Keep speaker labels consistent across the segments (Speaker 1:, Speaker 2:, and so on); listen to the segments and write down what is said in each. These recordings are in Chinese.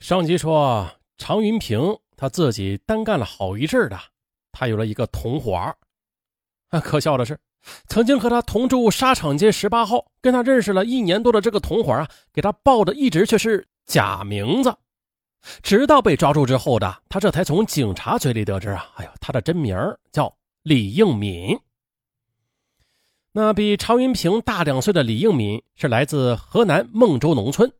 Speaker 1: 上集说，常云平他自己单干了好一阵的，他有了一个同伙啊，可笑的是，曾经和他同住沙场街十八号，跟他认识了一年多的这个同伙啊，给他报的一直却是假名字。直到被抓住之后的他，这才从警察嘴里得知啊，哎呦，他的真名叫李应敏。那比常云平大两岁的李应敏是来自河南孟州农村。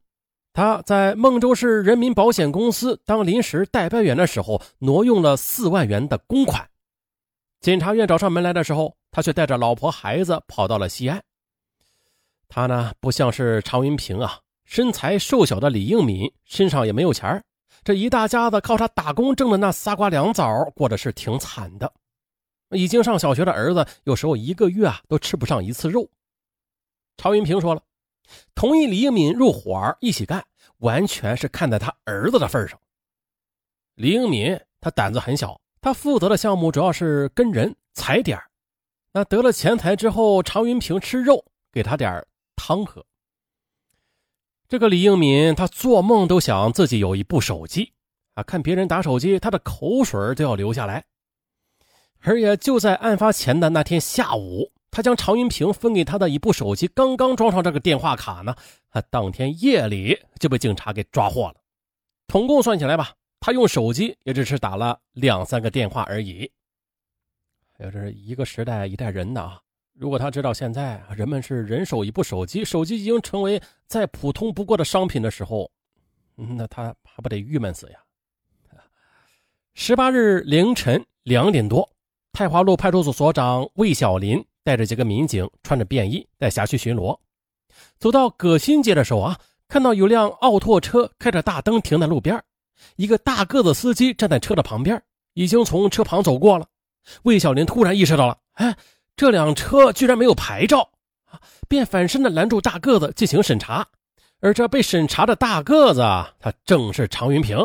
Speaker 1: 他在孟州市人民保险公司当临时代办员的时候，挪用了四万元的公款。检察院找上门来的时候，他却带着老婆孩子跑到了西安。他呢，不像是常云平啊，身材瘦小的李应敏身上也没有钱这一大家子靠他打工挣的那仨瓜两枣，过得是挺惨的。已经上小学的儿子，有时候一个月啊都吃不上一次肉。常云平说了。同意李应敏入伙一起干，完全是看在他儿子的份上。李应敏他胆子很小，他负责的项目主要是跟人踩点那得了钱财之后，常云平吃肉，给他点汤喝。这个李应敏他做梦都想自己有一部手机啊，看别人打手机，他的口水都要流下来。而也就在案发前的那天下午。他将常云平分给他的一部手机刚刚装上这个电话卡呢，他当天夜里就被警察给抓获了。统共算起来吧，他用手机也只是打了两三个电话而已。哎这是一个时代一代人呐！如果他知道现在人们是人手一部手机，手机已经成为再普通不过的商品的时候，那他还不得郁闷死呀？十八日凌晨两点多，太华路派出所所长魏小林。带着几个民警，穿着便衣，在辖区巡逻。走到葛新街的时候啊，看到有辆奥拓车开着大灯停在路边，一个大个子司机站在车的旁边，已经从车旁走过了。魏小林突然意识到了，哎，这辆车居然没有牌照啊，便反身的拦住大个子进行审查。而这被审查的大个子，他正是常云平。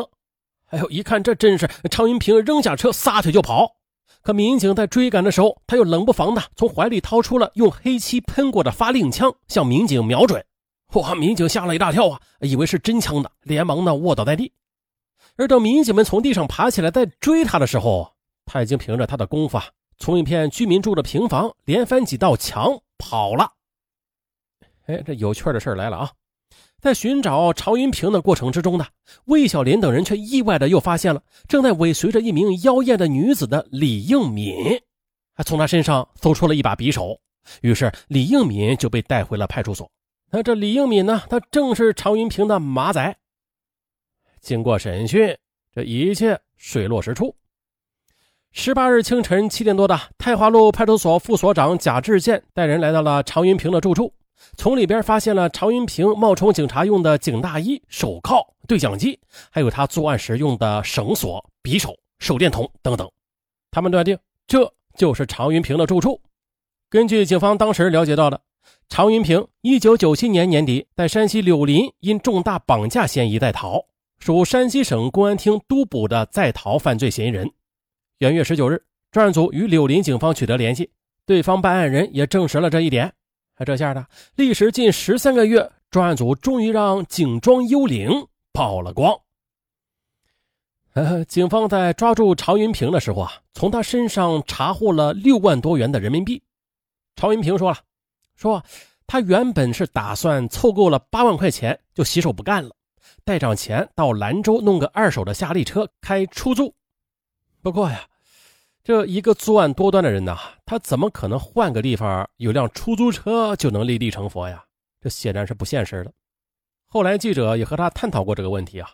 Speaker 1: 哎呦，一看这真是常云平，扔下车撒腿就跑。可民警在追赶的时候，他又冷不防的从怀里掏出了用黑漆喷过的发令枪，向民警瞄准。哇！民警吓了一大跳啊，以为是真枪的，连忙的卧倒在地。而等民警们从地上爬起来再追他的时候，他已经凭着他的功夫啊，从一片居民住的平房连翻几道墙跑了。哎，这有趣的事来了啊！在寻找常云平的过程之中呢，魏小林等人却意外的又发现了正在尾随着一名妖艳的女子的李应敏，还从他身上搜出了一把匕首。于是李应敏就被带回了派出所。那这李应敏呢，他正是常云平的马仔。经过审讯，这一切水落石出。十八日清晨七点多的，太华路派出所副所长贾志建带人来到了常云平的住处。从里边发现了常云平冒充警察用的警大衣、手铐、对讲机，还有他作案时用的绳索、匕首、手电筒等等。他们断定这就是常云平的住处。根据警方当时了解到的，常云平1997年年底在山西柳林因重大绑架嫌疑在逃，属山西省公安厅督捕的在逃犯罪嫌疑人。元月十九日，专案组与柳林警方取得联系，对方办案人也证实了这一点。啊，这下呢历时近十三个月，专案组终于让警庄幽灵曝了光。呃，警方在抓住常云平的时候啊，从他身上查获了六万多元的人民币。常云平说了，说他原本是打算凑够了八万块钱就洗手不干了，带上钱到兰州弄个二手的夏利车开出租。不过呀。这一个作案多端的人呐，他怎么可能换个地方有辆出租车就能立地成佛呀？这显然是不现实的。后来记者也和他探讨过这个问题啊。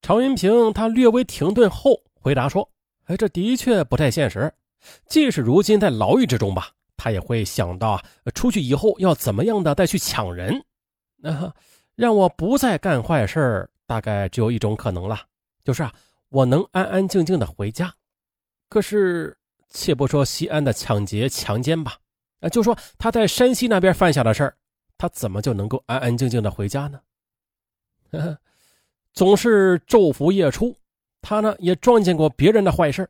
Speaker 1: 常云平他略微停顿后回答说：“哎，这的确不太现实。即使如今在牢狱之中吧，他也会想到，出去以后要怎么样的再去抢人。那让我不再干坏事大概只有一种可能了，就是啊，我能安安静静的回家。”可是，且不说西安的抢劫、强奸吧，啊，就说他在山西那边犯下的事儿，他怎么就能够安安静静的回家呢？呵 呵总是昼伏夜出，他呢也撞见过别人的坏事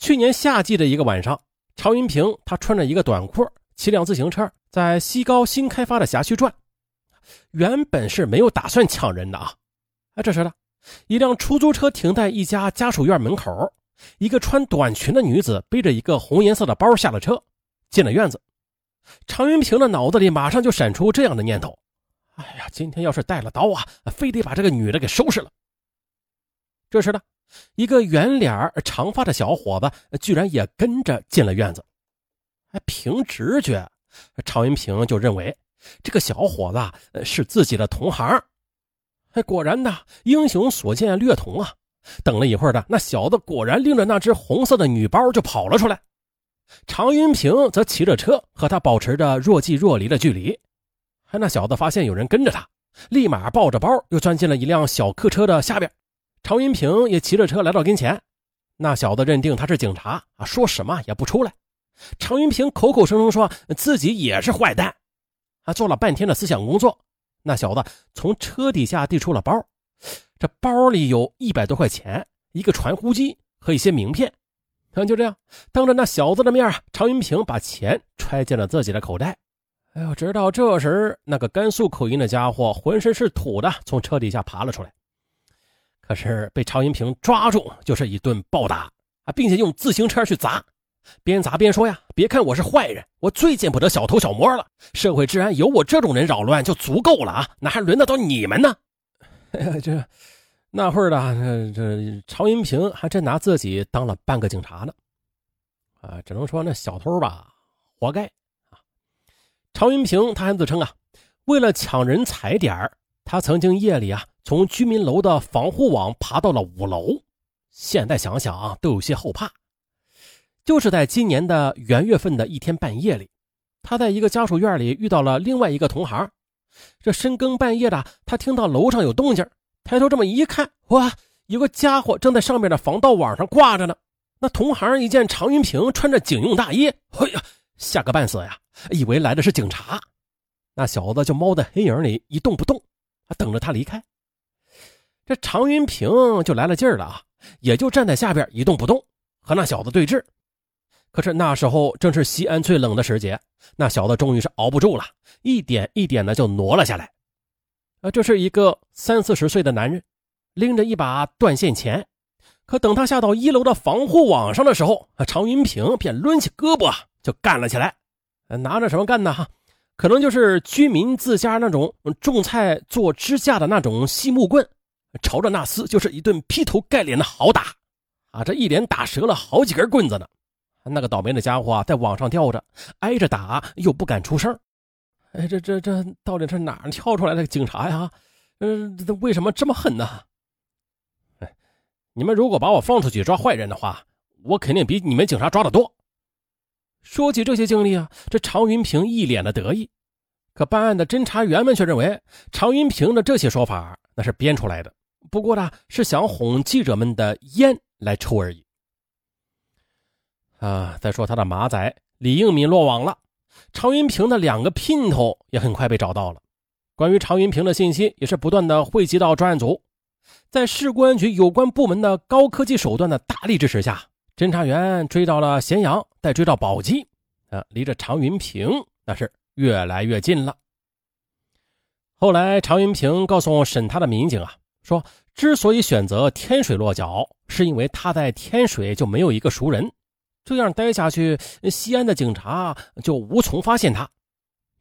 Speaker 1: 去年夏季的一个晚上，常云平他穿着一个短裤，骑辆自行车在西高新开发的辖区转，原本是没有打算抢人的啊，啊，这时呢，一辆出租车停在一家家属院门口，一个穿短裙的女子背着一个红颜色的包下了车，进了院子。常云平的脑子里马上就闪出这样的念头：“哎呀，今天要是带了刀啊，非得把这个女的给收拾了。”这时呢，一个圆脸长发的小伙子居然也跟着进了院子。哎，凭直觉，常云平就认为这个小伙子是自己的同行。哎，果然的，英雄所见略同啊！等了一会儿的，那小子果然拎着那只红色的女包就跑了出来。常云平则骑着车和他保持着若即若离的距离。那小子发现有人跟着他，立马抱着包又钻进了一辆小客车的下边。常云平也骑着车来到跟前。那小子认定他是警察啊，说什么也不出来。常云平口口声声说自己也是坏蛋，啊，做了半天的思想工作。那小子从车底下递出了包，这包里有一百多块钱，一个传呼机和一些名片。就这样，当着那小子的面啊常云平把钱揣进了自己的口袋。哎呦，直到这时，那个甘肃口音的家伙浑身是土的，从车底下爬了出来。可是被常云平抓住，就是一顿暴打啊，并且用自行车去砸，边砸边说呀：“别看我是坏人，我最见不得小偷小摸了。社会治安有我这种人扰乱就足够了啊，哪还轮得到你们呢？” 这。那会儿的这这常云平还真拿自己当了半个警察呢，啊，只能说那小偷吧，活该啊！常云平他还自称啊，为了抢人踩点他曾经夜里啊从居民楼的防护网爬到了五楼。现在想想啊，都有些后怕。就是在今年的元月份的一天半夜里，他在一个家属院里遇到了另外一个同行。这深更半夜的，他听到楼上有动静。抬头这么一看，哇，有个家伙正在上面的防盗网上挂着呢。那同行一见常云平穿着警用大衣，哎呀，吓个半死呀，以为来的是警察。那小子就猫在黑影里一动不动，等着他离开。这常云平就来了劲儿了啊，也就站在下边一动不动，和那小子对峙。可是那时候正是西安最冷的时节，那小子终于是熬不住了，一点一点的就挪了下来。啊，这是一个三四十岁的男人，拎着一把断线钳。可等他下到一楼的防护网上的时候，啊，常云平便抡起胳膊就干了起来。拿着什么干呢？哈，可能就是居民自家那种种菜做支架的那种细木棍，朝着那厮就是一顿劈头盖脸的好打。啊，这一连打折了好几根棍子呢。那个倒霉的家伙啊在网上吊着，挨着打又不敢出声。哎，这这这到底是哪儿跳出来的警察呀？嗯，为什么这么狠呢？哎，你们如果把我放出去抓坏人的话，我肯定比你们警察抓的多。说起这些经历啊，这常云平一脸的得意。可办案的侦查员们却认为，常云平的这些说法那是编出来的，不过呢是想哄记者们的烟来抽而已。啊，再说他的马仔李应敏落网了。常云平的两个姘头也很快被找到了。关于常云平的信息也是不断的汇集到专案组，在市公安局有关部门的高科技手段的大力支持下，侦查员追到了咸阳，再追到宝鸡，啊，离着常云平那是越来越近了。后来，常云平告诉审他的民警啊，说之所以选择天水落脚，是因为他在天水就没有一个熟人。这样待下去，西安的警察就无从发现他。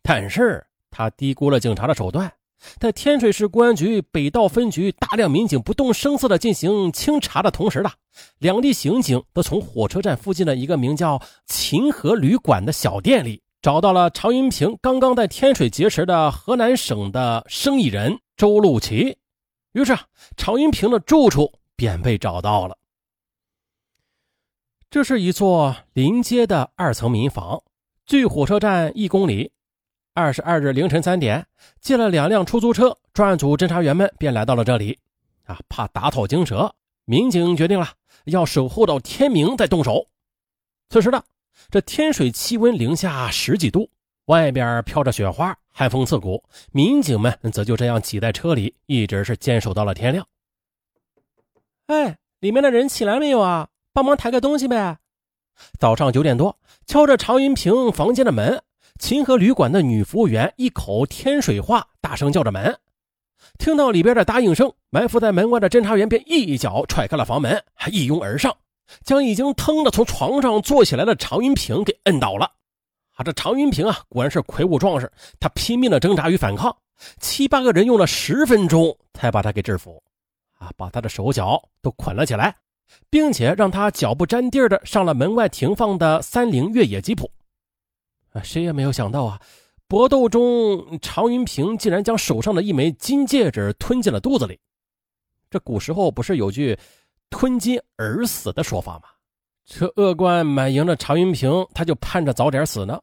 Speaker 1: 但是他低估了警察的手段，在天水市公安局北道分局大量民警不动声色地进行清查的同时的，两地刑警都从火车站附近的一个名叫“秦河旅馆”的小店里找到了常云平刚刚在天水结识的河南省的生意人周路奇。于是，常云平的住处便被找到了。这是一座临街的二层民房，距火车站一公里。二十二日凌晨三点，借了两辆出租车，专案组侦查员们便来到了这里。啊，怕打草惊蛇，民警决定了要守候到天明再动手。此时的这天水气温零下十几度，外边飘着雪花，寒风刺骨。民警们则就这样挤在车里，一直是坚守到了天亮。哎，里面的人起来没有啊？帮忙抬个东西呗！早上九点多，敲着常云平房间的门，秦河旅馆的女服务员一口天水话大声叫着门。听到里边的答应声，埋伏在门外的侦查员便一脚踹开了房门，还一拥而上，将已经腾的从床上坐起来的常云平给摁倒了。啊，这常云平啊，果然是魁梧壮士，他拼命的挣扎与反抗，七八个人用了十分钟才把他给制服，啊，把他的手脚都捆了起来，并且让他脚不沾地儿的上了门外停放的三菱越野吉普。啊，谁也没有想到啊。搏斗中，常云平竟然将手上的一枚金戒指吞进了肚子里。这古时候不是有句“吞金而死”的说法吗？这恶贯满盈的常云平，他就盼着早点死呢。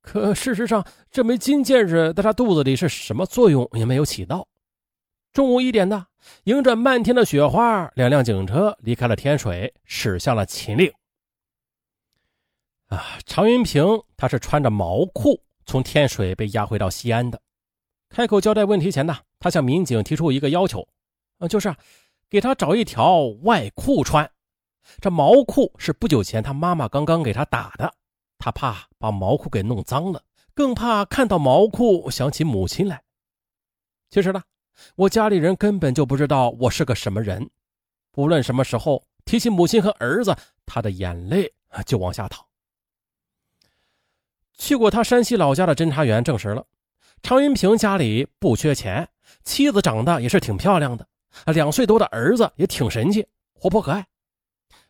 Speaker 1: 可事实上，这枚金戒指在他肚子里是什么作用也没有起到。中午一点的，迎着漫天的雪花，两辆警车离开了天水，驶向了秦岭。啊，常云平他是穿着毛裤。从天水被押回到西安的，开口交代问题前呢，他向民警提出一个要求，啊，就是给他找一条外裤穿。这毛裤是不久前他妈妈刚刚给他打的，他怕把毛裤给弄脏了，更怕看到毛裤想起母亲来。其实呢，我家里人根本就不知道我是个什么人，不论什么时候提起母亲和儿子，他的眼泪就往下淌。去过他山西老家的侦查员证实了，常云平家里不缺钱，妻子长得也是挺漂亮的，两岁多的儿子也挺神气、活泼可爱。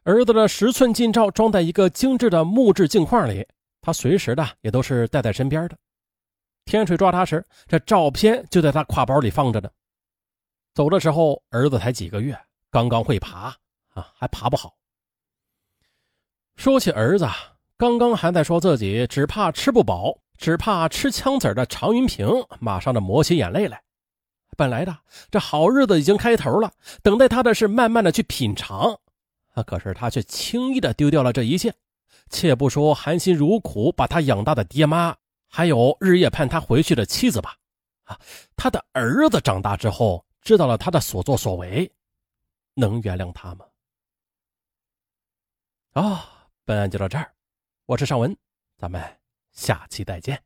Speaker 1: 儿子的十寸近照装在一个精致的木质镜框里，他随时的也都是带在身边的。天水抓他时，这照片就在他挎包里放着呢。走的时候，儿子才几个月，刚刚会爬啊，还爬不好。说起儿子。刚刚还在说自己只怕吃不饱，只怕吃枪子的常云平，马上的抹起眼泪来。本来的这好日子已经开头了，等待他的是慢慢的去品尝，啊，可是他却轻易的丢掉了这一切。且不说含辛茹苦把他养大的爹妈，还有日夜盼他回去的妻子吧，啊，他的儿子长大之后知道了他的所作所为，能原谅他吗？啊，本案就到这儿。我是尚文，咱们下期再见。